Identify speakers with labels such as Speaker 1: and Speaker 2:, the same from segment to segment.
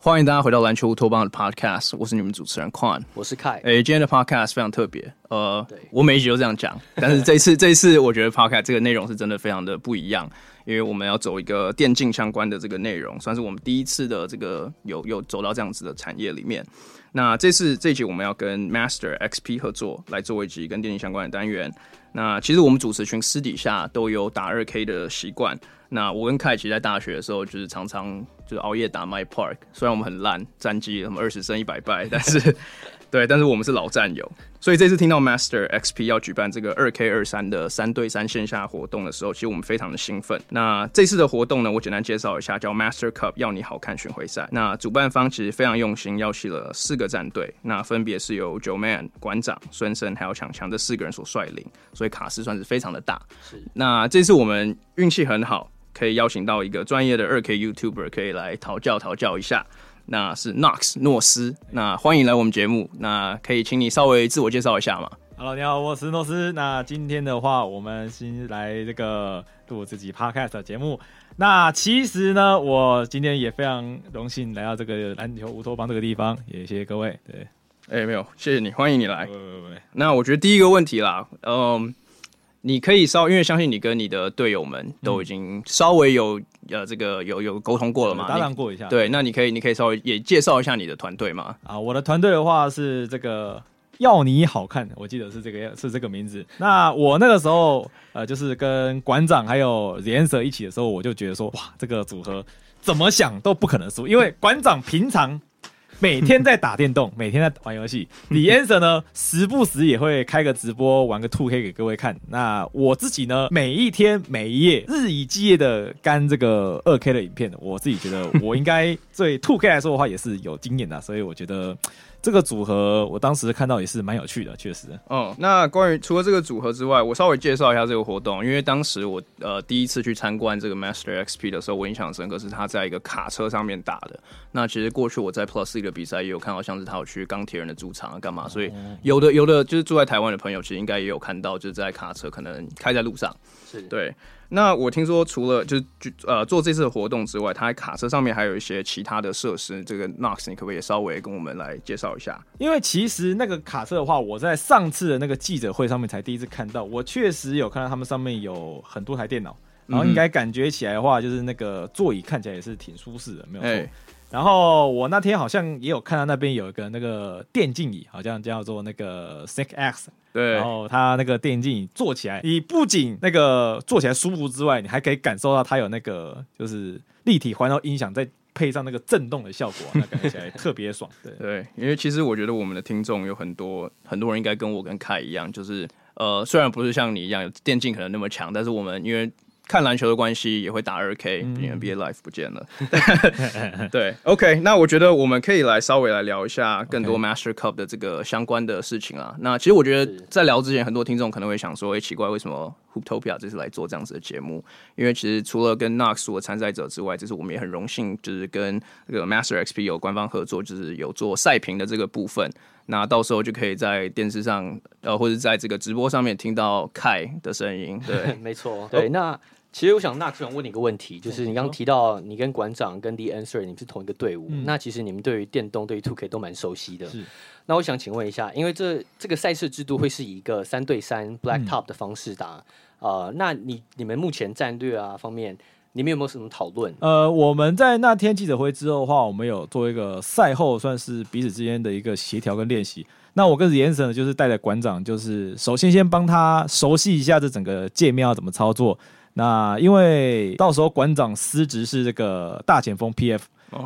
Speaker 1: 欢迎大家回到篮球乌托邦的 Podcast，我是你们主持人 Quan，
Speaker 2: 我是 Kai。
Speaker 1: 哎，今天的 Podcast 非常特别，呃，我每一集都这样讲，但是这一次 这一次我觉得 Podcast 这个内容是真的非常的不一样，因为我们要走一个电竞相关的这个内容，算是我们第一次的这个有有走到这样子的产业里面。那这次这一集我们要跟 Master XP 合作来做一集跟电竞相关的单元。那其实我们主持群私底下都有打二 K 的习惯。那我跟凯奇在大学的时候，就是常常就是熬夜打 My Park，虽然我们很烂，战绩什么二十胜一百败，但是。对，但是我们是老战友，所以这次听到 Master XP 要举办这个二 K 二三的三对三线下活动的时候，其实我们非常的兴奋。那这次的活动呢，我简单介绍一下，叫 Master Cup，要你好看巡回赛。那主办方其实非常用心，邀请了四个战队，那分别是由 Joeman 馆长、孙生还有强强这四个人所率领，所以卡斯算是非常的大。是，那这次我们运气很好，可以邀请到一个专业的二 K YouTuber，可以来讨教讨教一下。那是 Knox 诺斯，那欢迎来我们节目。那可以请你稍微自我介绍一下吗
Speaker 3: ？Hello，你好，我是诺斯。那今天的话，我们先来这个录自己 Podcast 的节目。那其实呢，我今天也非常荣幸来到这个篮球乌托邦这个地方，也谢谢各位。对，
Speaker 1: 哎、欸，没有，谢谢你，欢迎你来。喂喂喂那我觉得第一个问题啦，嗯。你可以稍，因为相信你跟你的队友们都已经稍微有、嗯、呃这个有有沟通过了嘛，
Speaker 3: 搭档过一下。
Speaker 1: 对，那你可以你可以稍微也介绍一下你的团队嘛？
Speaker 3: 啊，我的团队的话是这个要你好看，我记得是这个是这个名字。那我那个时候呃就是跟馆长还有 The Answer 一起的时候，我就觉得说哇，这个组合怎么想都不可能输，因为馆长平常。每天在打电动，每天在玩游戏。李 Answer 呢，时不时也会开个直播，玩个 2K 给各位看。那我自己呢，每一天每一夜，日以继夜的干这个二 K 的影片。我自己觉得，我应该对 2K 来说的话，也是有经验的，所以我觉得。这个组合我当时看到也是蛮有趣的，确实。
Speaker 1: 嗯，那关于除了这个组合之外，我稍微介绍一下这个活动，因为当时我呃第一次去参观这个 Master XP 的时候，我印象深刻是他在一个卡车上面打的。那其实过去我在 Plus League 的比赛也有看到，像是他有去钢铁人的主场啊干嘛，所以有的有的就是住在台湾的朋友，其实应该也有看到，就是在卡车可能开在路上，是对。那我听说，除了就是呃做这次的活动之外，它卡车上面还有一些其他的设施。这个 Knox，你可不可以也稍微跟我们来介绍一下？
Speaker 3: 因为其实那个卡车的话，我在上次的那个记者会上面才第一次看到。我确实有看到他们上面有很多台电脑，然后应该感觉起来的话，就是那个座椅看起来也是挺舒适的，没有错。欸然后我那天好像也有看到那边有一个那个电竞椅，好像叫做那个 Sick X。对。然后它那个电竞椅坐起来，你不仅那个坐起来舒服之外，你还可以感受到它有那个就是立体环绕音响，再配上那个震动的效果，那感觉起来特别爽。对
Speaker 1: 对，因为其实我觉得我们的听众有很多很多人应该跟我跟凯一样，就是呃虽然不是像你一样有电竞可能那么强，但是我们因为。看篮球的关系也会打二 K，因为 NBA Life 不见了。对，OK，那我觉得我们可以来稍微来聊一下更多 Master Cup 的这个相关的事情啊。那其实我觉得在聊之前，很多听众可能会想说：“哎，奇怪，为什么 Hooptopia 这次来做这样子的节目？”因为其实除了跟 Nox 的参赛者之外，这次我们也很荣幸，就是跟这个 Master XP 有官方合作，就是有做赛评的这个部分。那到时候就可以在电视上，呃，或者在这个直播上面听到 Kai 的声音。对，
Speaker 2: 没错。对，那。其实我想，那想问你一个问题，就是你刚刚提到你跟馆长跟 The Answer 你们是同一个队伍，嗯、那其实你们对于电动、对于 tok 都蛮熟悉的。是。那我想请问一下，因为这这个赛事制度会是以一个三对三 Black Top 的方式打，嗯、呃，那你你们目前战略啊方面，你们有没有什么讨论？
Speaker 3: 呃，我们在那天记者会之后的话，我们有做一个赛后算是彼此之间的一个协调跟练习。那我跟 The Answer 呢，就是带着馆长，就是首先先帮他熟悉一下这整个界面要怎么操作。那因为到时候馆长司职是这个大前锋 PF，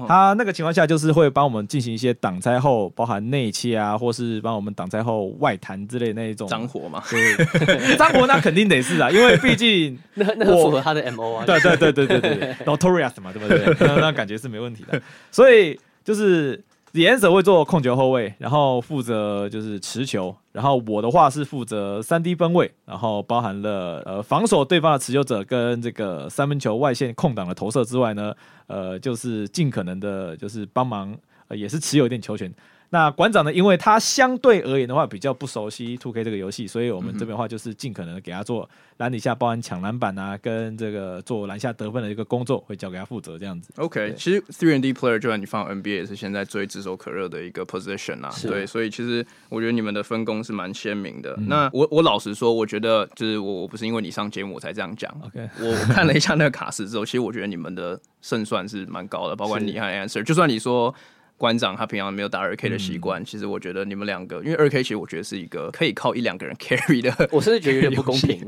Speaker 3: 他那个情况下就是会帮我们进行一些挡拆后，包含内切啊，或是帮我们挡拆后外弹之类的那一种
Speaker 1: 脏活嘛。
Speaker 3: 对，脏活那肯定得是啊，因为毕竟
Speaker 2: 那那符合他的 MO 啊。
Speaker 3: 对对对对对对，Notorious 嘛，对不 对？那那感觉是没问题的。所以就是。The Answer 会做控球后卫，然后负责就是持球，然后我的话是负责三 D 分位，然后包含了呃防守对方的持球者跟这个三分球外线空档的投射之外呢，呃就是尽可能的就是帮忙，呃也是持有一点球权。那馆长呢，因为他相对而言的话比较不熟悉 Two K 这个游戏，所以我们这边的话就是尽可能给他做篮底下包含抢篮板啊，跟这个做篮下得分的一个工作，会交给他负责这样子。
Speaker 1: OK，其实 Three and D Player 就算你放 NBA 也是现在最炙手可热的一个 position 啊。对，所以其实我觉得你们的分工是蛮鲜明的。嗯、那我我老实说，我觉得就是我我不是因为你上节目我才这样讲。OK，我看了一下那个卡斯之后，其实我觉得你们的胜算是蛮高的，包括你和 Answer，就算你说。馆长他平常没有打二 K 的习惯，嗯、其实我觉得你们两个，因为二 K 其实我觉得是一个可以靠一两个人 carry 的，
Speaker 2: 我甚至觉得有点不公平。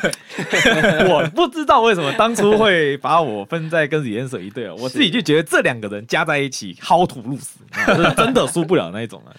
Speaker 3: 我不知道为什么当初会把我分在跟李彦舍一队啊，我自己就觉得这两个人加在一起薅土路死，是真的输不了那一种啊。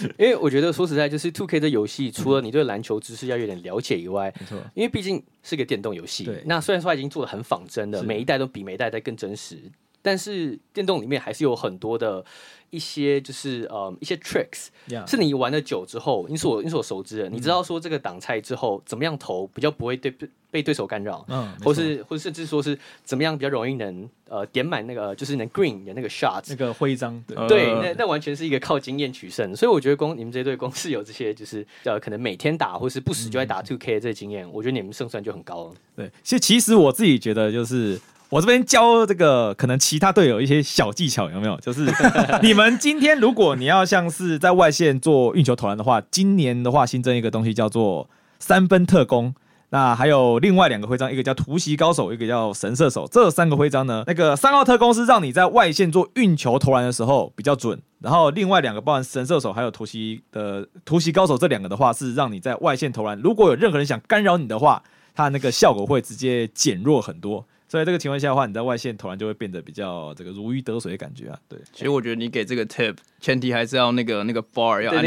Speaker 3: 对，
Speaker 2: 因为我觉得说实在，就是 Two K 的游戏，除了你对篮球知识要有点了解以外，没错，因为毕竟是个电动游戏，对，那虽然说它已经做的很仿真的，每一代都比每一代再更真实。但是电动里面还是有很多的一些，就是呃一些 tricks，Yeah. 是你玩的久之后，你所你所熟知的，嗯、你知道说这个挡拆之后怎么样投比较不会对被对手干扰，嗯，或是或甚至说是怎么样比较容易能呃点满那个就是能 green 的那个 shot，
Speaker 3: 那个徽章，对，
Speaker 2: 呃、对，那那完全是一个靠经验取胜，所以我觉得公你们这队公司有这些就是呃可能每天打或是不时就在打 two K 的这些经验，嗯、我觉得你们胜算就很高了。
Speaker 3: 对，其实其实我自己觉得就是。我这边教这个可能其他队友一些小技巧，有没有？就是 你们今天如果你要像是在外线做运球投篮的话，今年的话新增一个东西叫做三分特工。那还有另外两个徽章，一个叫突袭高手，一个叫神射手。这三个徽章呢，那个三号特工是让你在外线做运球投篮的时候比较准，然后另外两个包含神射手还有突袭的突袭高手这两个的话，是让你在外线投篮，如果有任何人想干扰你的话，它那个效果会直接减弱很多。所以这个情况下的话，你在外线投篮就会变得比较这个如鱼得水的感觉啊。对，
Speaker 1: 其实我觉得你给这个 tip 前提还是要那个那个 bar 要
Speaker 3: 按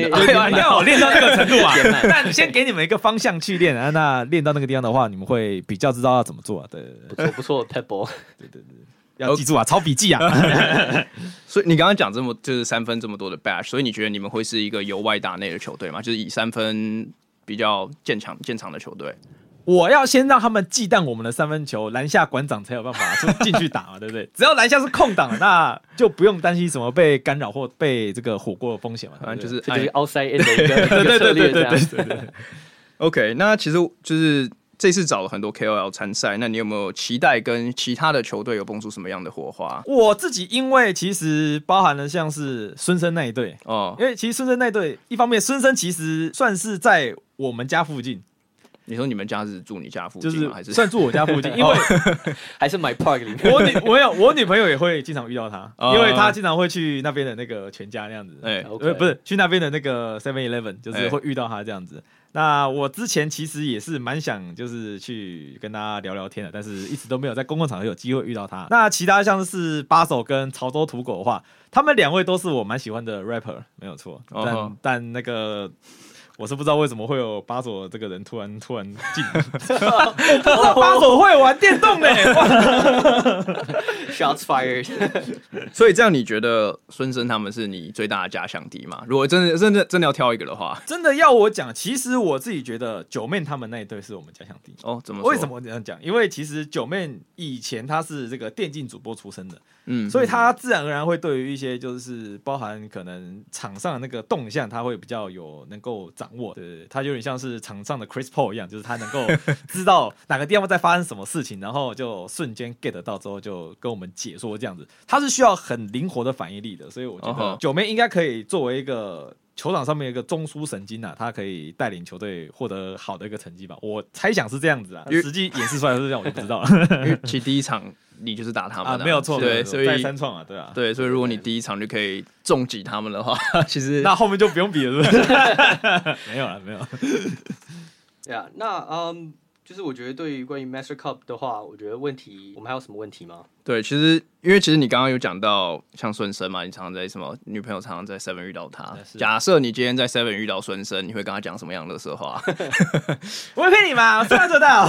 Speaker 3: 要练到那个程度啊。那你先给你们一个方向去练啊。那练到那个地方的话，你们会比较知道要怎么做啊。对，
Speaker 2: 不错不错 ball。
Speaker 3: 对对对，要记住啊，抄笔记啊。
Speaker 1: 所以你刚刚讲这么就是三分这么多的 bash，所以你觉得你们会是一个由外打内的球队吗？就是以三分比较建强、建长的球队。
Speaker 3: 我要先让他们忌惮我们的三分球，篮下馆长才有办法就进去打嘛，对不对？只要篮下是空档，那就不用担心什么被干扰或被这个火锅的风险嘛。反正就是
Speaker 2: 就是 outside in 的一个一个策略这样。对对对。
Speaker 1: OK，那其实就是这次找了很多 KOL 参赛，那你有没有期待跟其他的球队有蹦出什么样的火花？
Speaker 3: 我自己因为其实包含了像是孙生那一队哦，因为其实孙生那一队一方面孙生其实算是在我们家附近。
Speaker 1: 你说你们家是住你家附近吗？
Speaker 3: 就是
Speaker 1: 还是
Speaker 3: 算住我家附近？因为
Speaker 2: 还是 my park 里面。
Speaker 3: 我女我有我女朋友也会经常遇到他，因为他经常会去那边的那个全家那样子。哎，不是去那边的那个 Seven Eleven，就是会遇到他这样子。那我之前其实也是蛮想就是去跟他聊聊天的，但是一直都没有在公共场合有机会遇到他。那其他像是八手跟潮州土狗的话，他们两位都是我蛮喜欢的 rapper，没有错。但但那个。我是不知道为什么会有巴佐这个人突然突然进，我不知道巴佐会玩电动呢。
Speaker 2: Shots fired。
Speaker 1: 所以这样你觉得孙生他们是你最大的假想敌吗？如果真的真的真的要挑一个的话，
Speaker 3: 真的要我讲，其实我自己觉得九妹他们那一队是我们假想敌。
Speaker 1: 哦，怎么说？
Speaker 3: 为什么这样讲？因为其实九妹以前他是这个电竞主播出身的。嗯，所以他自然而然会对于一些就是包含可能场上的那个动向，他会比较有能够掌握。对，他有点像是场上的 Chris Paul 一样，就是他能够 知道哪个地方在发生什么事情，然后就瞬间 get 到之后就跟我们解说这样子。他是需要很灵活的反应力的，所以我觉得九妹应该可以作为一个球场上面一个中枢神经啊，他可以带领球队获得好的一个成绩吧。我猜想是这样子啊，实际演示出来是这样，我就不知道了。
Speaker 1: 因为其实第一场。你就是打他们啊，
Speaker 3: 没有错，
Speaker 1: 对，所以
Speaker 3: 再三创啊，对啊，
Speaker 1: 对，所以如果你第一场就可以重击他们的话，其实
Speaker 3: 那后面就不用比了，是不是？没有了，没有。
Speaker 2: 对啊，那嗯，就是我觉得对于关于 Master Cup 的话，我觉得问题，我们还有什么问题吗？
Speaker 1: 对，其实因为其实你刚刚有讲到像孙生嘛，你常常在什么女朋友常常在 Seven 遇到他。假设你今天在 Seven 遇到孙生，你会跟他讲什么样的色话？
Speaker 3: 我会骗你吗？我说到做到。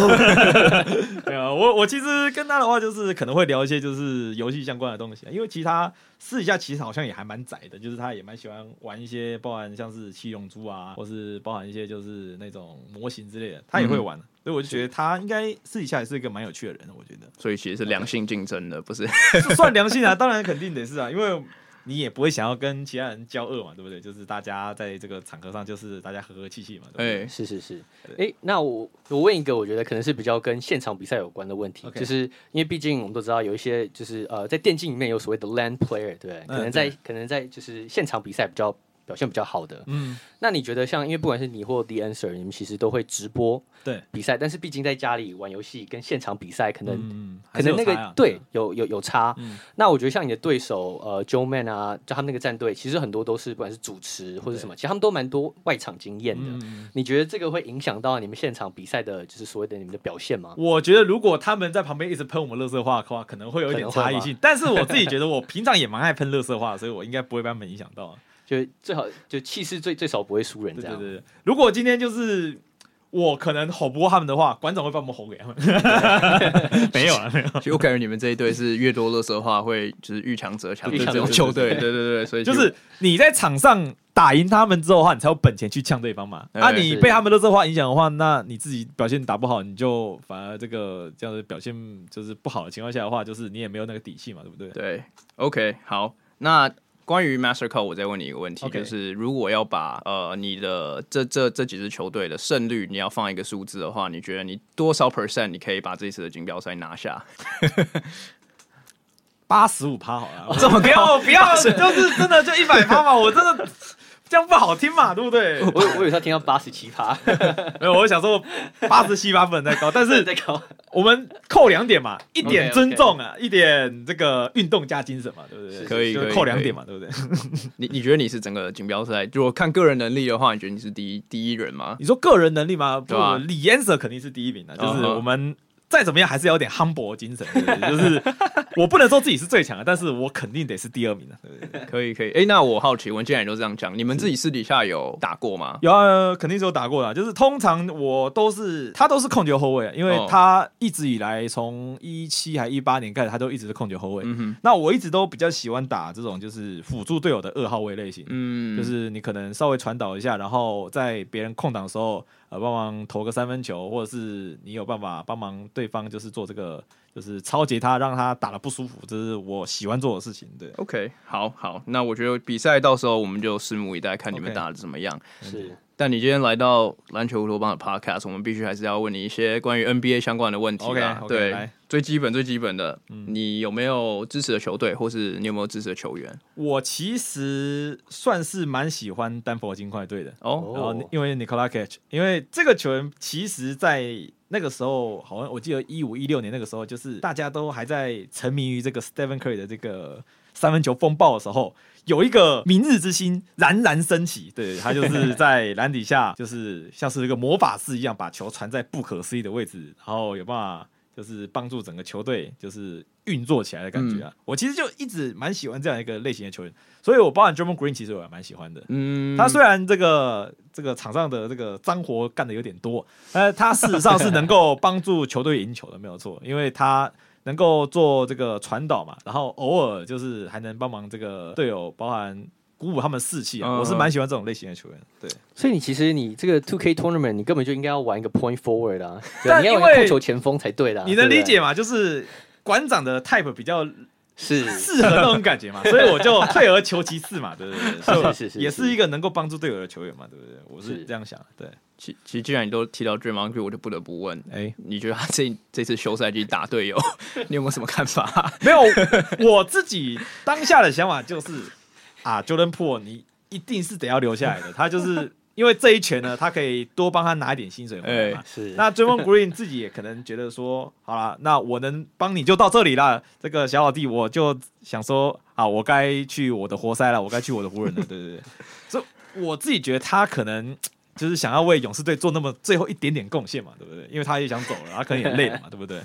Speaker 3: 没有，我我其实跟他的话就是可能会聊一些就是游戏相关的东西，因为其他私底下其实好像也还蛮宅的，就是他也蛮喜欢玩一些，包含像是七龙珠啊，或是包含一些就是那种模型之类的，他也会玩。嗯所以我就觉得他应该私底下也是一个蛮有趣的人，我觉得。
Speaker 1: 所以其实是良性竞争的，不是？
Speaker 3: 算良性啊，当然肯定得是啊，因为你也不会想要跟其他人交恶嘛，对不对？就是大家在这个场合上，就是大家和和气气嘛。对对
Speaker 2: 哎，是是是。哎、欸，那我我问一个，我觉得可能是比较跟现场比赛有关的问题.就是因为毕竟我们都知道有一些就是呃，在电竞里面有所谓的 LAN player，对，可能在、嗯、可能在就是现场比赛比较。表现比较好的，嗯，那你觉得像，因为不管是你或 The Answer，你们其实都会直播对比赛，但是毕竟在家里玩游戏跟现场比赛可能、嗯、可能那个、啊、对有有有差。嗯、那我觉得像你的对手呃 Joeman 啊，就他们那个战队，其实很多都是不管是主持或者什么，其实他们都蛮多外场经验的。嗯、你觉得这个会影响到你们现场比赛的，就是所谓的你们的表现吗？
Speaker 3: 我觉得如果他们在旁边一直喷我们垃圾话的话，可能会有一点差异性。但是我自己觉得我平常也蛮爱喷垃圾话，所以我应该不会被他们影响到。
Speaker 2: 就最好就气势最最少不会输人这样。对对对，
Speaker 3: 如果今天就是我可能吼不过他们的话，馆长会帮我们吼给他们。没有了，没有。
Speaker 1: 其实我感觉你们这一队是越多垃圾话会就是遇强则强的这种球队。对对对，所以
Speaker 3: 就是你在场上打赢他们之后的话，你才有本钱去呛对方嘛。啊，你被他们的垃圾话影响的话，那你自己表现打不好，你就反而这个这样的表现就是不好的情况下的话，就是你也没有那个底气嘛，对不对？
Speaker 1: 对，OK，好，那。关于 Master Code，我再问你一个问题，Okay. 就是如果要把呃你的这这这几支球队的胜率，你要放一个数字的话，你觉得你多少 percent 你可以把这次的锦标赛拿下？
Speaker 3: 八十五趴好了，这么高？不要，就是真的就一百趴嘛，我真的。这样不好听嘛，对不对？
Speaker 2: 我我有时候听到八十七趴，
Speaker 3: 没有，我想说八十七趴不能再高，但是，我们扣两点嘛，一点尊重啊，一点这个运动加精神嘛，对不对？
Speaker 1: 可以，
Speaker 3: 就扣两点嘛，对不对？
Speaker 1: 你你觉得你是整个锦标赛，如果看个人能力的话，你觉得你是第一第一人吗？
Speaker 3: 你说个人能力吗？对吧？李嫣舍肯定是第一名的，就是我们。再怎么样，还是要有点 humble 精神，就是 我不能说自己是最强的，但是我肯定得是第二名的。
Speaker 1: 可以可以，哎、欸，那我好奇，我们既然都这样讲，你们自己私底下有打过吗？
Speaker 3: 有啊，肯定是有打过的。就是通常我都是他都是控球后卫，因为他一直以来从一七还一八年开始，他都一直是控球后卫。嗯、那我一直都比较喜欢打这种就是辅助队友的二号位类型，嗯，就是你可能稍微传导一下，然后在别人空档的时候。呃，帮忙投个三分球，或者是你有办法帮忙对方，就是做这个，就是超级他，让他打的不舒服，这是我喜欢做的事情。对
Speaker 1: ，OK，好好，那我觉得比赛到时候我们就拭目以待，看你们打的怎么样。
Speaker 2: Okay. 是。
Speaker 1: 但你今天来到篮球乌托邦的 Podcast，我们必须还是要问你一些关于 NBA 相关的问题啊。Okay, okay, 对，最基本最基本的，嗯、你有没有支持的球队，或是你有没有支持的球员？
Speaker 3: 我其实算是蛮喜欢丹佛金块队的哦，然后因为 Nikola Jokic，因为这个球员其实在那个时候，好像我记得一五一六年那个时候，就是大家都还在沉迷于这个 Stephen Curry 的这个三分球风暴的时候。有一个明日之星冉冉升起，对，他就是在篮底下，就是像是一个魔法师一样，把球传在不可思议的位置，然后有办法就是帮助整个球队就是运作起来的感觉啊。嗯、我其实就一直蛮喜欢这样一个类型的球员，所以我包含 Draymond Green 其实我也蛮喜欢的。嗯，他虽然这个这个场上的这个脏活干的有点多，但他事实上是能够帮助球队赢球的，没有错，因为他。能够做这个传导嘛，然后偶尔就是还能帮忙这个队友，包含鼓舞他们士气啊。嗯、我是蛮喜欢这种类型的球员。对，
Speaker 2: 所以你其实你这个 Two K Tournament，你根本就应该要玩一个 Point Forward 啊，但你要玩控球前锋才对的、啊。
Speaker 3: 你能理解吗？就是馆长的 Type 比较。是适合那种感觉嘛，所以我就退而求其次嘛，对不对？是是是，也是一个能够帮助队友的球员嘛，对不对？我是这样想。对，
Speaker 1: 其其实既然你都提到 Draymond，我就不得不问，哎，你觉得他这这次休赛季打队友，你有没有什么看法？
Speaker 3: 没有，我自己当下的想法就是啊，Jordan Poole，你一定是得要留下来的，他就是。因为这一拳呢，他可以多帮他拿一点薪水回来嘛。那 Draymond Green 自己也可能觉得说，好了，那我能帮你就到这里了。这个小老弟，我就想说，啊，我该去我的活塞了，我该去我的湖人了，对对对。所以我自己觉得他可能就是想要为勇士队做那么最后一点点贡献嘛，对不对？因为他也想走了，他可能也累了嘛，对不对？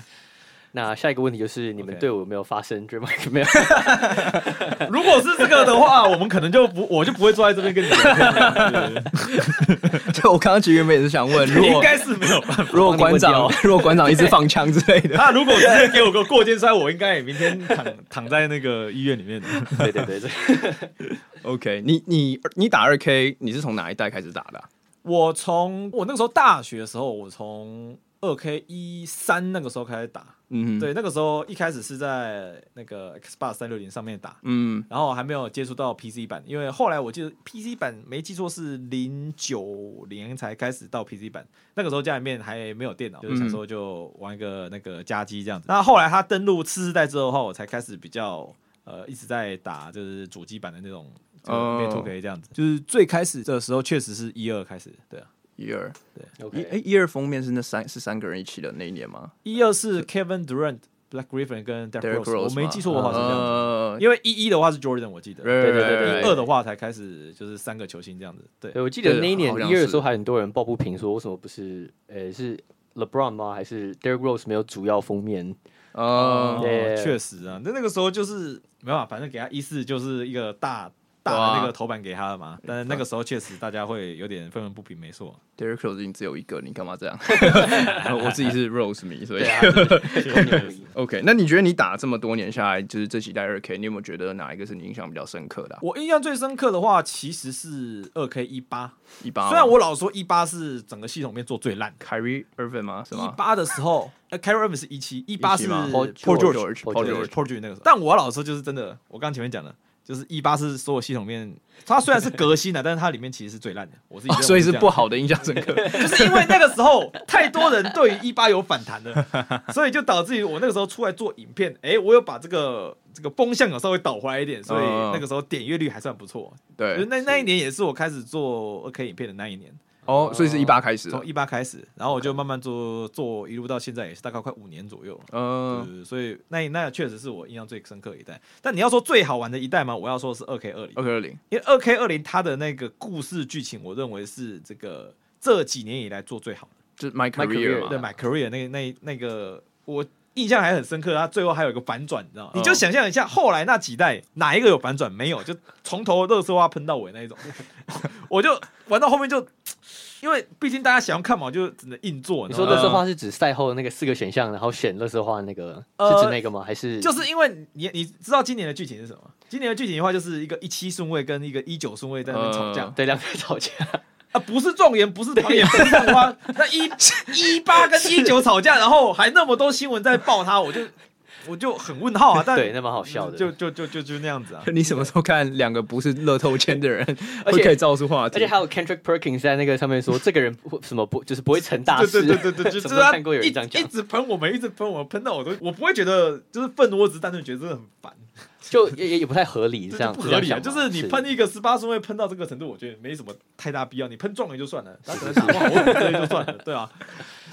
Speaker 2: 那下一个问题就是，你们队伍有没有发生 Draymond 没有？
Speaker 3: 如果是这个的话，我们可能就不，我就不会坐在这边跟你聊天。
Speaker 1: 就我刚刚其实原本也是想问，如果
Speaker 3: 应该是没有办法。
Speaker 1: 如果馆长，如果馆长一直放枪之类的，
Speaker 3: 他如果直接给我个过肩摔，我应该也明天躺躺在那个医院里面的。
Speaker 2: 对对对对。
Speaker 1: OK，你你你打二 K，你是从哪一代开始打的啊？
Speaker 3: 我从我那个时候大学的时候，我从。二 K 一三那个时候开始打，
Speaker 1: 嗯，
Speaker 3: 对，那个时候一开始是在那个 Xbox 三六零上面打，
Speaker 1: 嗯，
Speaker 3: 然后还没有接触到 PC 版，因为后来我记得 PC 版没记错是零九年才开始到 PC 版，那个时候家里面还没有电脑，就是想说就玩一个那个家机这样子。那后来他登陆次世代之后的话，我才开始比较呃一直在打就是主机版的那种 2K 这样子，就是最开始的时候确实是一二开始，对啊。
Speaker 1: 一二
Speaker 2: 对，OK，
Speaker 1: 哎，一二封面是那三是三个人一起的那一年吗？
Speaker 3: 一二是 Kevin Durant、Blake Griffin 跟 Derrick Rose，我没记错的话是这样子。
Speaker 1: 呃，
Speaker 3: 因为一一的话是 Jordan，我记得。
Speaker 1: 对对
Speaker 2: 对对
Speaker 3: 一二的话才开始就是三个球星这样子。对，
Speaker 2: 对我记得那一年一二的时候，还很多人抱不平，说为什么不是呃是 LeBron 吗？还是 Derrick Rose 没有主要封面？
Speaker 1: 哦，
Speaker 2: 对
Speaker 3: 确实啊，那那个时候就是没办法，反正给他一四就是一个大。大的那个头版给他了嘛？但是那个时候确实大家会有点愤愤不平，没错。
Speaker 1: Derrick Rose 已经只有一个，你干嘛这样？我自己是 Rose 迷，所以 OK。那你觉得你打这么多年下来，就是这几代二 K，你有没有觉得哪一个是你印象比较深刻的？
Speaker 3: 我印象最深刻的话，其实是二 K 一八
Speaker 1: 一八。
Speaker 3: 虽然我老说一八是整个系统里面做最烂
Speaker 1: ，Kyrie Irving 吗？是吗？
Speaker 3: 一八的时候，呃，Kyrie Irving 是一七，一八是
Speaker 2: Paul
Speaker 3: George，Paul George，Paul George 那个。但我老说就是真的，我刚前面讲的。就是一八是所有系统面，它虽然是革新的，但是它里面其实是最烂的。我自己、哦、
Speaker 1: 所以是不好的印象深刻，
Speaker 3: 就是因为那个时候太多人对于一八有反弹了，所以就导致于我那个时候出来做影片，哎、欸，我有把这个这个风向有稍微倒回来一点，所以那个时候点阅率还算不错。
Speaker 1: 对，
Speaker 3: 那那一年也是我开始做 OK 影片的那一年。
Speaker 1: 哦，所以是一八开始，
Speaker 3: 从一八开始，然后我就慢慢做做，一路到现在也是大概快五年左右。嗯，所以那那确实是我印象最深刻的一代。但你要说最好玩的一代吗？我要说的是二 K 二零。
Speaker 1: 二 K 二零，
Speaker 3: 因为二 K 二零它的那个故事剧情，我认为是这个这几年以来做最好的，
Speaker 1: 就是 My Career
Speaker 3: 对 My Career 那那那个我印象还很深刻。他最后还有一个反转，你知道吗？你就想象一下，后来那几代哪一个有反转？没有，就从头垃圾话喷到尾那一种。我就玩到后面就。因为毕竟大家想要看嘛，就只能硬做。
Speaker 2: 你说乐色话是指赛后那个四个选项，然后选乐色话那个，是指那个吗？还是
Speaker 3: 就是因为你你知道今年的剧情是什么？今年的剧情的话，就是一个一七顺位跟一个一九顺位在那边吵架，
Speaker 2: 对，两个吵架
Speaker 3: 啊，不是状元，不是团员，不是上花，那一 一八跟一九吵架，然后还那么多新闻在报他，我就。我就很问号啊，但
Speaker 2: 对，那蛮好笑的，
Speaker 3: 就就就就就那样子啊。
Speaker 1: 你什么时候看两个不是乐透签的人，而且 可以造出话题？
Speaker 2: 而且还有 Kendrick Perkins 在那个上面说，这个人不什么不就是不会成大事？
Speaker 3: 对对对对对，就是
Speaker 2: 他看过有人这样讲，
Speaker 3: 一直喷我们，一直喷我们，喷到我都我不会觉得就是愤怒，我只是单纯觉得真的很烦，
Speaker 2: 就也也不太合理，这样
Speaker 3: 不合理啊。就是你喷一个十八顺位喷到这个程度，我觉得没什么太大必要。你喷状元就算了，他可能打不好，我喷就算了，对啊。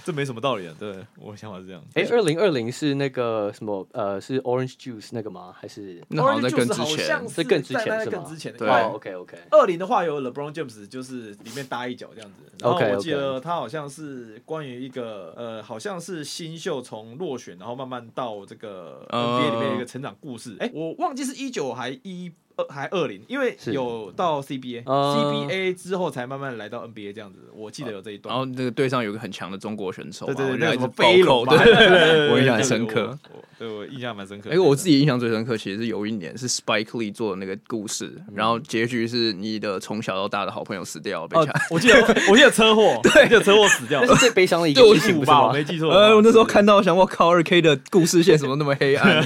Speaker 3: 这没什么道理啊，对，我想法是这样。
Speaker 2: 哎，二零二零是那个什么呃，是 Orange Juice 那个吗？还是
Speaker 1: 那好像在更之前？
Speaker 3: 是
Speaker 2: 更之前是？
Speaker 3: 更之前的。
Speaker 1: 对
Speaker 2: ，OK OK。
Speaker 3: 二零的话有 LeBron James，就是里面搭一脚这样子。然后我记得他好像是关于一个呃，好像是新秀从落选，然后慢慢到这个 NBA 里面一个成长故事。哎，我忘记是一九还一。二还二零，因为有到 CBA，CBA 之后才慢慢来到 NBA 这样子。我记得有这一段。
Speaker 1: 然后那个队上有个很强的中国选手，
Speaker 3: 对对对，
Speaker 1: 那
Speaker 3: 什么飞龙，对对对，
Speaker 1: 我 印象很深刻。
Speaker 3: 对我印象蛮深刻。
Speaker 1: 哎，我自己印象最深刻，其实是有一年是 Spike Lee 做的那个故事，然后结局是你的从小到大的好朋友死掉了，被抢。
Speaker 3: 我记得我记得车祸，对，记得车祸死掉，
Speaker 2: 那是最悲伤的一个
Speaker 3: 事情吧？我没记错。
Speaker 1: 呃，我那时候看到想，我靠，二 K 的故事线怎么那么黑暗？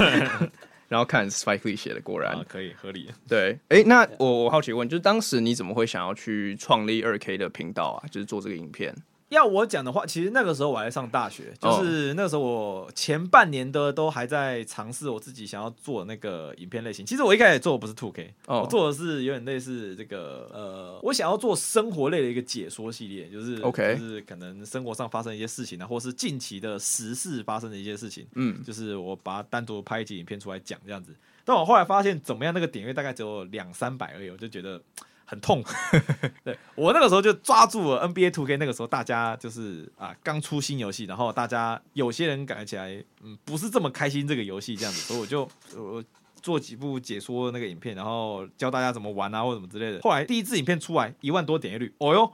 Speaker 1: 然后看 Spike Lee 写的，果然、啊、
Speaker 3: 可以合理。
Speaker 1: 对，哎，那我我好奇问，就是当时你怎么会想要去创立二 K 的频道啊？就是做这个影片。
Speaker 3: 要我讲的话，其实那个时候我还在上大学，就是那个时候我前半年的都还在尝试我自己想要做的那个影片类型。其实我一开始做的不是 Two K，我做的是有点类似这个呃，我想要做生活类的一个解说系列，就是
Speaker 1: OK，
Speaker 3: 就是可能生活上发生一些事情啊，或是近期的时事发生的一些事情，嗯，就是我把它单独拍一集影片出来讲这样子。但我后来发现怎么样，那个点阅大概只有两三百而已，我就觉得。很痛苦，对，我那个时候就抓住了 NBA Two K，那个时候大家就是啊刚出新游戏，然后大家有些人感觉起来嗯不是这么开心这个游戏这样子，所以我就我做几部解说那个影片，然后教大家怎么玩啊或者什么之类的。后来第一支影片出来一万多点击率，哦哟，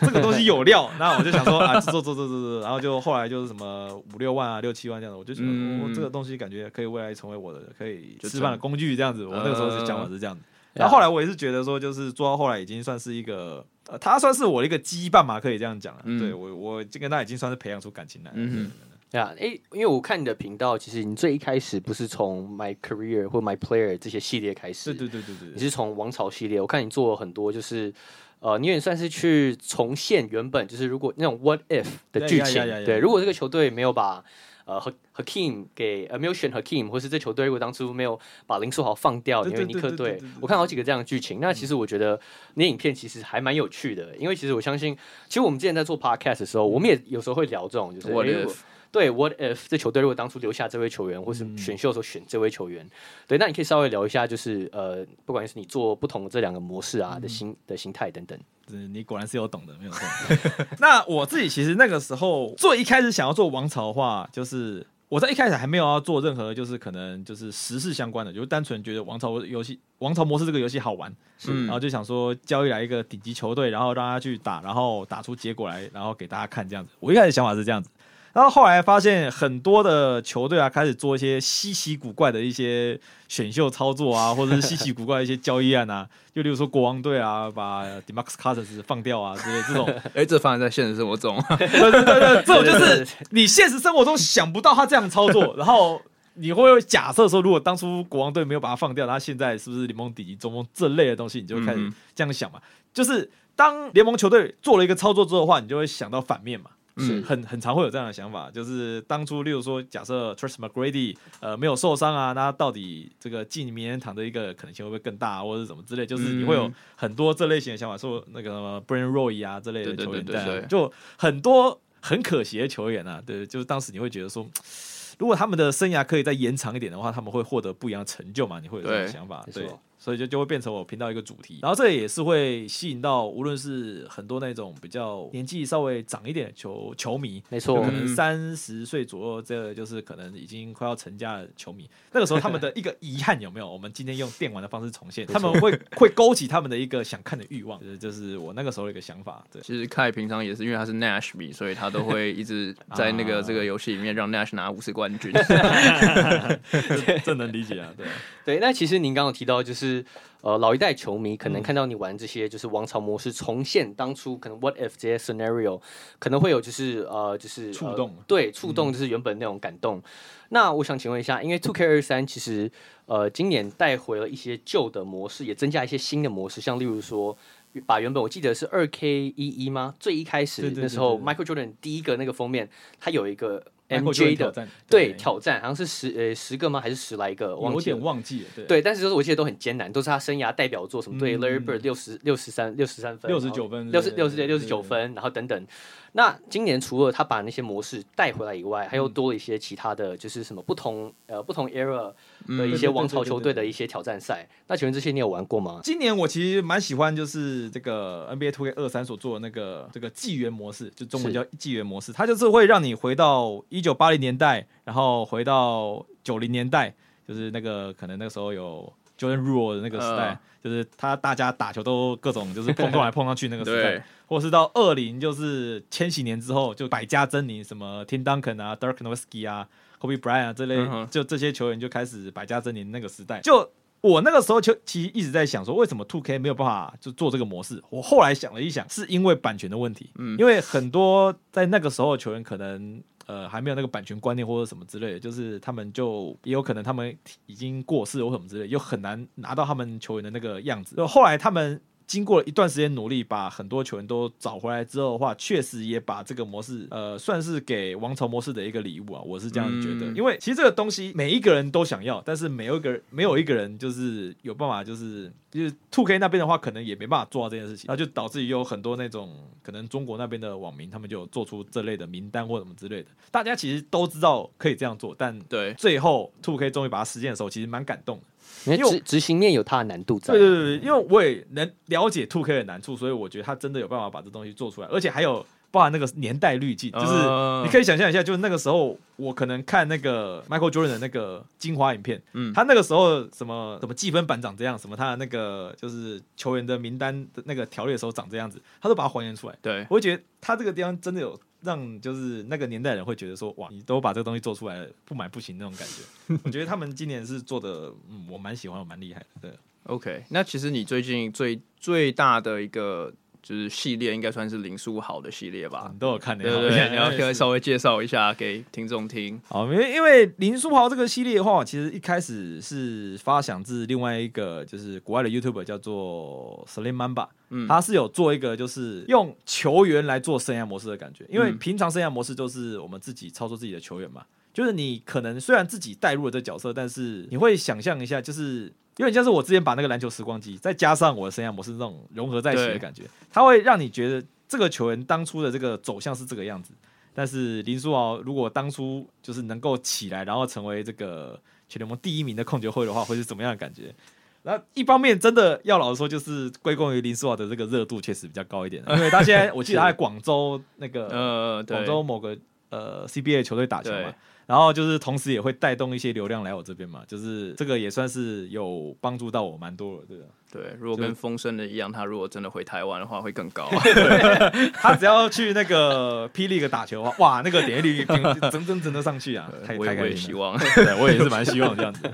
Speaker 3: 这个东西有料，那我就想说啊做做做做做，然后就后来就是什么五六万啊六七万这样子，我就觉得哦、这个东西感觉可以未来成为我的可以吃饭的工具这样子，我那个时候就讲法是这样子。然后后来我也是觉得说，就是做到后来已经算是一个呃，他算是我的一个羁绊嘛，可以这样讲。嗯、对我，我就跟他已经算是培养出感情来了。嗯
Speaker 2: 对啊，哎，因为我看你的频道，其实你最一开始不是从 My Career 或 My Player 这些系列开始，
Speaker 3: 对对对对对，
Speaker 2: 你是从王朝系列。我看你做了很多，就是呃，你也算是去重现原本就是如果那种 What If 的剧情，对，如果这个球队没有把呃和 Hakeem 给呃没有选 Hakeem，或是这球队如果当初没有把林书豪放掉，因为尼克队，我看好几个这样的剧情。那其实我觉得那影片其实还蛮有趣的，因为其实我相信，其实我们之前在做 Podcast 的时候，我们也有时候会聊这种，就是 What If。对，What if 这球队如果当初留下这位球员，或是选秀的时候选这位球员？嗯、对，那你可以稍微聊一下，就是呃，不管是你做不同的这两个模式啊的心、嗯、的心态等等。
Speaker 3: 你果然是有懂的，没有错。那我自己其实那个时候最一开始想要做王朝的话，就是我在一开始还没有要做任何，就是可能就是时事相关的，就是单纯觉得王朝游戏、王朝模式这个游戏好玩，是，然后就想说交易来一个顶级球队，然后让他去打，然后打出结果来，然后给大家看这样子。我一开始想法是这样子。然后后来发现很多的球队啊，开始做一些稀奇古怪的一些选秀操作啊，或者是稀奇古怪的一些交易案啊，就例如说国王队啊，把 DeMarcus Cousins 放掉啊之类这种。
Speaker 1: 哎，这发生在现实生活中。
Speaker 3: 对对对对，这种就是你现实生活中想不到他这样操作，然后你会假设说，如果当初国王队没有把他放掉，他现在是不是联盟第一中锋这类的东西，你就会开始这样想嘛？就是当联盟球队做了一个操作之后的话，你就会想到反面嘛。是很很常会有这样的想法，就是当初例如说，假设 Tracy McGrady 呃没有受伤啊，那到底这个进名人堂的一个可能性会不会更大，啊，或者怎么之类，就是你会有很多这类型的想法，说那个什么 Brandon Roy 啊这类的球员，对，对，对，对，对，就很多很可惜的球员啊，对，就是当时你会觉得说，如果他们的生涯可以再延长一点的话，他们会获得不一样的成就嘛？你会有这种想法，对。对所以就就会变成我频道一个主题，然后这也是会吸引到无论是很多那种比较年纪稍微长一点的球球迷，
Speaker 2: 没错，
Speaker 3: 可能三十岁左右，这个就是可能已经快要成家的球迷，那个时候他们的一个遗憾有没有？我们今天用电玩的方式重现，他们会会勾起他们的一个想看的欲望，就是就是我那个时候的一个想法。对，
Speaker 1: 其实凯平常也是因为他是 Nash 迷，所以他都会一直 在那个这个游戏里面让 Nash 拿五次冠军，
Speaker 3: 这能理解啊，对
Speaker 2: 对。那其实您刚刚提到就是。呃，老一代球迷可能看到你玩这些，就是王朝模式重现当初可能 What if 这些 scenario，可能会有就是呃，就是
Speaker 3: 触动，
Speaker 2: 呃、对，触动就是原本那种感动。嗯、那我想请问一下，因为 Two K 二三其实呃今年带回了一些旧的模式，也增加一些新的模式，像例如说把原本我记得是二 K 一一吗？最一开始那时候 Michael Jordan 第一个那个封面，它有一个。MJ 的对，挑战好像是十呃十个吗？还是十来个？忘
Speaker 3: 有点忘记了。
Speaker 2: 对，对，但是就是我记得都很艰难，都是他生涯代表作什么？对，Larry Bird 六十六十三六十三分，
Speaker 3: 六十九分，
Speaker 2: 六十六十六十九分，然后等等。那今年除了他把那些模式带回来以外，还有多了一些其他的就是什么不同呃不同 era 的一些王朝球队的一些挑战赛。那请问这些你有玩过吗？
Speaker 3: 今年我其实蛮喜欢就是这个 NBA Two K 二三所做的那个这个纪元模式，就中文叫纪元模式，它就是会让你回到一九八零年代，然后回到九零年代，就是那个可能那个时候有 Jordan Rule 的那个时代，uh. 就是他大家打球都各种就是碰撞来碰上去那个时代。或是到二零，就是千禧年之后，就百家争鸣，什么 Tim Duncan 啊、Dirk Nowitzki 啊、Kobe Bryant 啊这类，嗯、就这些球员就开始百家争鸣那个时代。就我那个时候就其实一直在想说，为什么 tok 没有办法就做这个模式？我后来想了一想，是因为版权的问题。嗯，因为很多在那个时候的球员可能呃还没有那个版权观念或者什么之类的，就是他们就也有可能他们已经过世或什么之类，又很难拿到他们球员的那个样子。后来他们。经过了一段时间努力，把很多球员都找回来之后的话，确实也把这个模式，呃，算是给王朝模式的一个礼物啊。我是这样觉得，嗯、因为其实这个东西每一个人都想要，但是没有一个人没有一个人就是有办法，就是就是 Two K 那边的话，可能也没办法做到这件事情，然后就导致于有很多那种可能中国那边的网民，他们就做出这类的名单或什么之类的。大家其实都知道可以这样做，但对最后 Two K 终于把它实现的时候，其实蛮感动的。
Speaker 2: 因为执执行面有它的难度在。
Speaker 3: 对对对，因为我也能了解 Two K 的难处，所以我觉得他真的有办法把这东西做出来，而且还有包含那个年代滤镜，就是你可以想象一下，就是那个时候我可能看那个 Michael Jordan 的那个精华影片，嗯，他那个时候什么什么计分板长这样，什么他的那个就是球员的名单的那个条例的时候长这样子，他都把它还原出来。对，我觉得他这个地方真的有。让就是那个年代人会觉得说，哇，你都把这个东西做出来了，不买不行那种感觉。我觉得他们今年是做的，嗯，我蛮喜欢，我蛮厉害的。对，OK。
Speaker 1: 那其实你最近最最大的一个就是系列，应该算是林书豪的系列吧？
Speaker 3: 嗯、都有看的，
Speaker 1: 对对对，你要可以稍微介绍一下给听众听。
Speaker 3: 好，因为因为林书豪这个系列的话，其实一开始是发想自另外一个就是国外的 YouTuber 叫做 Slim Mamba，嗯，他是有做一个就是用球员来做生涯模式的感觉，因为平常生涯模式就是我们自己操作自己的球员嘛，就是你可能虽然自己带入了这个角色，但是你会想象一下，就是。有点像是我之前把那个篮球时光机，再加上我的生涯模式，这种融合在一起的感觉，它会让你觉得这个球员当初的这个走向是这个样子。但是林书豪如果当初就是能够起来，然后成为这个全联盟第一名的控球后卫的话，会是怎么样的感觉？然后一方面真的要老实说，就是归功于林书豪的这个热度确实比较高一点，因为他现在我记得他在 广州那个呃广州某个呃 CBA 球队打球嘛。然后就是，同时也会带动一些流量来我这边嘛，就是这个也算是有帮助到我蛮多的，对吧？
Speaker 1: 对，如果跟风声的一样，他如果真的回台湾的话，会更高。
Speaker 3: 他只要去那个霹雳个打球的话，哇，那个点击率整整整的上去啊！太
Speaker 1: 我也希望，
Speaker 3: 对我也是蛮希望这样子。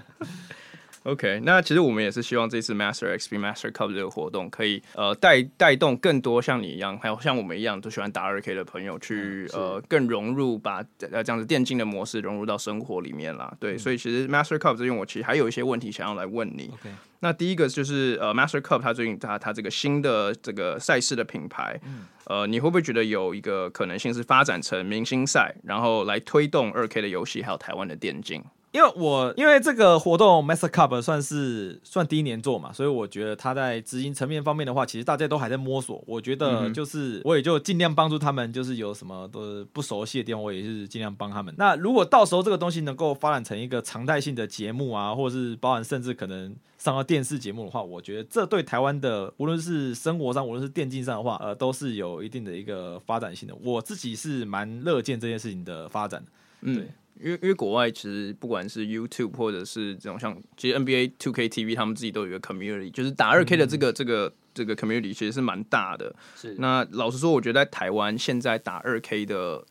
Speaker 1: OK，那其实我们也是希望这次 Master XP Master Cup 这个活动可以呃带带动更多像你一样，还有像我们一样都喜欢打二 K 的朋友去、嗯、呃更融入把呃这样子电竞的模式融入到生活里面啦。对，嗯、所以其实 Master Cup 这边我其实还有一些问题想要来问你。那第一个就是呃 Master Cup 它最近它它这个新的这个赛事的品牌，嗯、呃你会不会觉得有一个可能性是发展成明星赛，然后来推动二 K 的游戏还有台湾的电竞？
Speaker 3: 因为我因为这个活动 Master Cup 算是算第一年做嘛，所以我觉得他在执行层面方面的话，其实大家都还在摸索。我觉得就是我也就尽量帮助他们，就是有什么都不熟悉的地方，我也是尽量帮他们。那如果到时候这个东西能够发展成一个常态性的节目啊，或者是包含甚至可能上到电视节目的话，我觉得这对台湾的无论是生活上，无论是电竞上的话，呃，都是有一定的一个发展性的。我自己是蛮乐见这件事情的发展。对。嗯
Speaker 1: 因为因为国外其实不管是 YouTube 或者是这种像其实 NBA to ktv 他们自己都有一个 community，就是打二 K 的这个、嗯、这个这个 community 其实是蛮大的。是。那老实说，我觉得在台湾现在打二 K 的。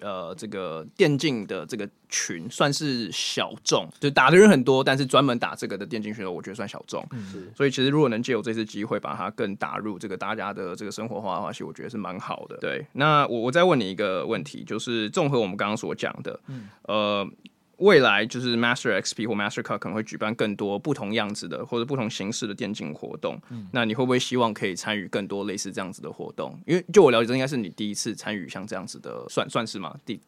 Speaker 1: 呃，这个电竞的这个群算是小众，就打的人很多，但是专门打这个的电竞选手，我觉得算小众。嗯，所以其实如果能借由这次机会，把它更打入这个大家的这个生活化的话，其实我觉得是蛮好的。对，那我我再问你一个问题，就是综合我们刚刚所讲的，嗯，呃。未来就是 Master XP 或 Master Cup 可能会举办更多不同样子的或者不同形式的电竞活动。嗯，那你会不会希望可以参与更多类似这样子的活动？因为就我了解，这应该是你第一次参与像这样子的，算算是吗？第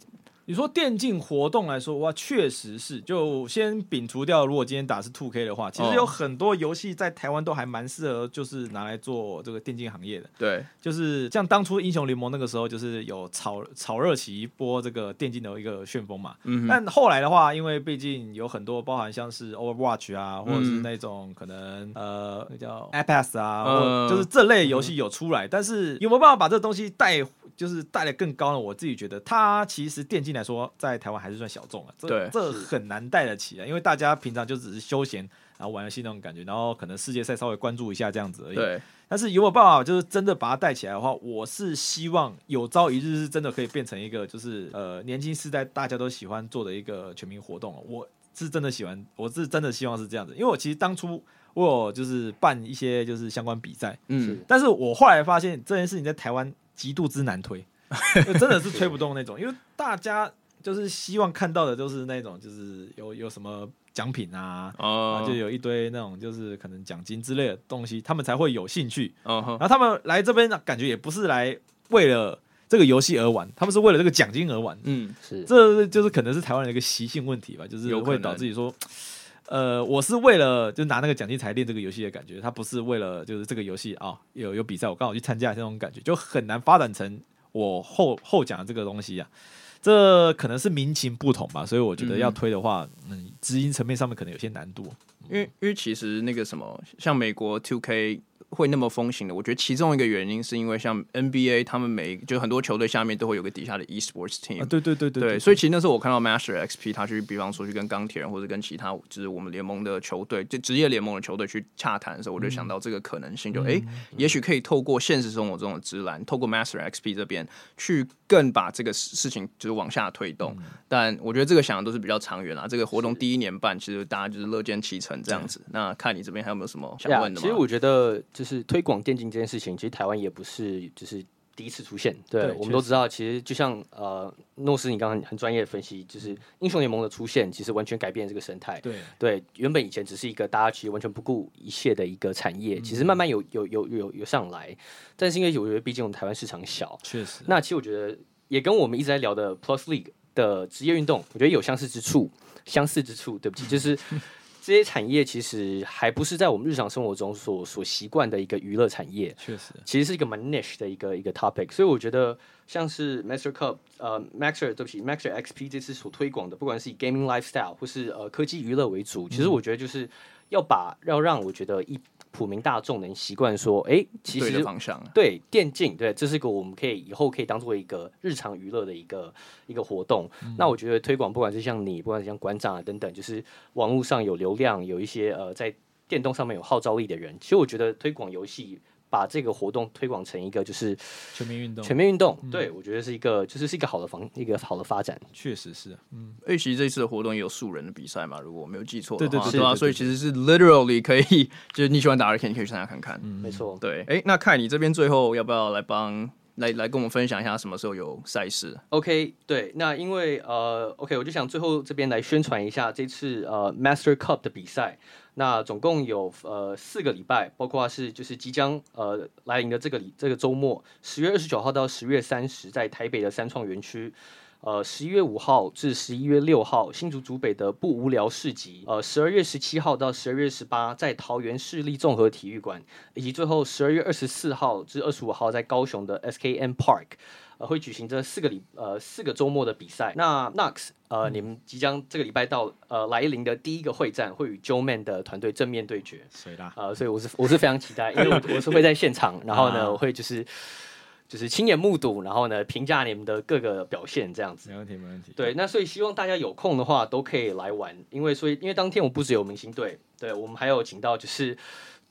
Speaker 3: 你说电竞活动来说，哇，确实是。就先摒除掉，如果今天打是 Two K 的话，其实有很多游戏在台湾都还蛮适合，就是拿来做这个电竞行业的。
Speaker 1: 对，
Speaker 3: 就是像当初英雄联盟那个时候，就是有炒炒热起一波这个电竞的一个旋风嘛。嗯。但后来的话，因为毕竟有很多包含像是 Overwatch 啊，或者是那种可能、嗯、呃那叫 Apex 啊，就是这类游戏有出来，嗯、但是有没有办法把这个东西带？就是带的更高呢，我自己觉得它其实电竞来说，在台湾还是算小众了。这对这很难带得起啊，因为大家平常就只是休闲，然后玩游戏那种感觉，然后可能世界赛稍微关注一下这样子而已。对。但是有没有办法，就是真的把它带起来的话，我是希望有朝一日是真的可以变成一个，就是呃年轻世代大家都喜欢做的一个全民活动。我是真的喜欢，我是真的希望是这样子，因为我其实当初我有就是办一些就是相关比赛，嗯，但是我后来发现这件事情在台湾。极度之难推，真的是推不动那种，因为大家就是希望看到的就是那种，就是有有什么奖品啊，啊，就有一堆那种就是可能奖金之类的东西，他们才会有兴趣。然后他们来这边感觉也不是来为了这个游戏而玩，他们是为了这个奖金而玩。嗯，是，这就是可能是台湾的一个习性问题吧，就是会导致你说。呃，我是为了就拿那个奖金才练这个游戏的感觉，他不是为了就是这个游戏啊，有有比赛我刚好去参加这种感觉，就很难发展成我后后讲的这个东西啊。这可能是民情不同吧，所以我觉得要推的话，嗯，知音层面上面可能有些难度。
Speaker 1: 因为因为其实那个什么，像美国 Two K。会那么风行的，我觉得其中一个原因是因为像 NBA，他们每就很多球队下面都会有个底下的 eSports team，啊。对对对对，对，所以其实那时候我看到 Master XP，他去比方说去跟钢铁人或者跟其他就是我们联盟的球队，就职业联盟的球队去洽谈的时候，我就想到这个可能性，就哎，嗯，也许可以透过现实生活中的直男，透过 Master XP 这边去更把这个事情就是往下推动。嗯，但我觉得这个想的都是比较长远啊。这个活动第一年办，其实大家就是乐见其成。程这样子。那看你这边还有没有什么想问的吗？
Speaker 2: 其实我觉得就是推广电竞这件事情，其实台湾也不是就是。第一次出现，对，对我们都知道，其实就像呃诺斯，你刚刚很专业的分析，就是英雄联盟的出现，其实完全改变这个生态。
Speaker 3: 对
Speaker 2: 对，原本以前只是一个大家其实完全不顾一切的一个产业，嗯、其实慢慢有有有有有上来，但是因为我觉得毕竟我们台湾市场小，
Speaker 3: 确实。
Speaker 2: 那其实我觉得也跟我们一直在聊的 Plus League 的职业运动，我觉得有相似之处，相似之处，对不起，就是。这些产业其实还不是在我们日常生活中所所习惯的一个娱乐产业，
Speaker 3: 确实，
Speaker 2: 其实是一个蛮 niche 的一个一个 topic。所以我觉得像是 Master Cup，呃，Maxer 对不起，Maxer XP 这次所推广的，不管是以 gaming lifestyle 或是呃科技娱乐为主，其实我觉得就是要把要让我觉得一。普民大众能习惯说，哎、欸，其实
Speaker 1: 对方向
Speaker 2: 对电竞，对，这是一个我们可以以后可以当做一个日常娱乐的一个一个活动。嗯、那我觉得推广，不管是像你，不管是像馆长啊等等，就是网络上有流量，有一些呃在电动上面有号召力的人，其实我觉得推广游戏。把这个活动推广成一个就是
Speaker 3: 全民运动，
Speaker 2: 全民运动，对我觉得是一个，就是是一个好的方，一个好的发展。
Speaker 3: 确实是，嗯，
Speaker 1: 而且其实这次的活动也有素人的比赛嘛，如果我没有记错的话，
Speaker 3: 对对对，
Speaker 1: 对啊，所以其实是 literally 可以，就是你喜欢打 Arcane，你可以去参加看看。
Speaker 2: 嗯，没错。
Speaker 1: 对，哎，那看你这边最后要不要来帮来来跟我们分享一下什么时候有赛事
Speaker 2: ？OK，对，那因为呃，OK，我就想最后这边来宣传一下这次呃 Master Cup 的比赛。那总共有呃四个礼拜，包括是就是即将呃来临的这个这个周末，十月二十九号到十月三十，在台北的三创园区，呃十一月五号至十一月六号，新竹竹北的不无聊市集，呃十二月十七号到十二月十八，在桃园市立综合体育馆，以及最后十二月二十四号至二十五号在高雄的 SKM Park。会举行这四个礼呃四个周末的比赛。那 Knox 呃，嗯、你们即将这个礼拜到呃来临的第一个会战，会与 Joeman 的团队正面对决。
Speaker 3: 谁啦？
Speaker 2: 呃，所以我是我是非常期待，因为我我是会在现场，然后呢，我会就是就是亲眼目睹，然后呢评价你们的各个表现，这样子。
Speaker 3: 没问题，没问题。
Speaker 2: 对，那所以希望大家有空的话都可以来玩，因为所以因为当天我不只有明星队，对我们还有请到就是。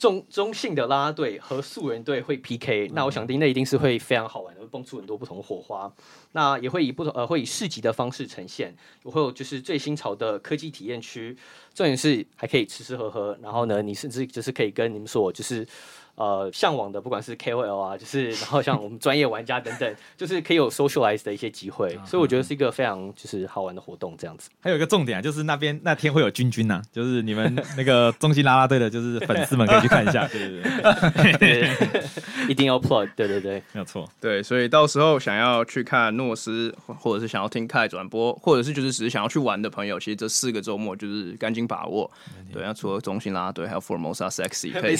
Speaker 2: 中中性的啦啦队和素人队会 PK，那我想定那一定是会非常好玩的，会蹦出很多不同的火花。那也会以不同呃会以市集的方式呈现，会有就是最新潮的科技体验区，重点是还可以吃吃喝喝，然后呢，你甚至就是可以跟你们说就是。呃，向往的不管是 KOL 啊，就是然后像我们专业玩家等等，就是可以有 socialize 的一些机会，所以我觉得是一个非常就是好玩的活动这样子。
Speaker 3: 还有一个重点啊，就是那边那天会有君君呐、啊，就是你们那个中心啦啦队的，就是粉丝们可以去看一下，对 对对，
Speaker 2: 一定要 plug，对对对，
Speaker 3: 没有错，
Speaker 1: 对，所以到时候想要去看诺斯，或者是想要听 Kai 转播，或者是就是只是想要去玩的朋友，其实这四个周末就是赶紧把握。对，那除了中心啦啦队，还有 Formosa Sexy，可以。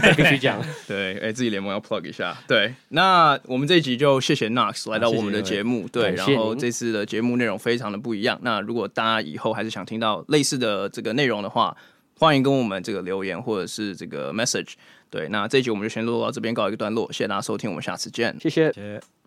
Speaker 2: 必须讲，
Speaker 1: 对，哎、欸，自己联盟要 plug 一下。对，那我们这一集就谢谢 Knox 来到我们的节目。对，然后这次的节目内容非常的不一样。那如果大家以后还是想听到类似的这个内容的话，欢迎跟我们这个留言或者是这个 message。对，那这一集我们就先录到这边告一个段落，谢谢大家收听，我们下次见，
Speaker 2: 谢谢。
Speaker 3: 谢谢。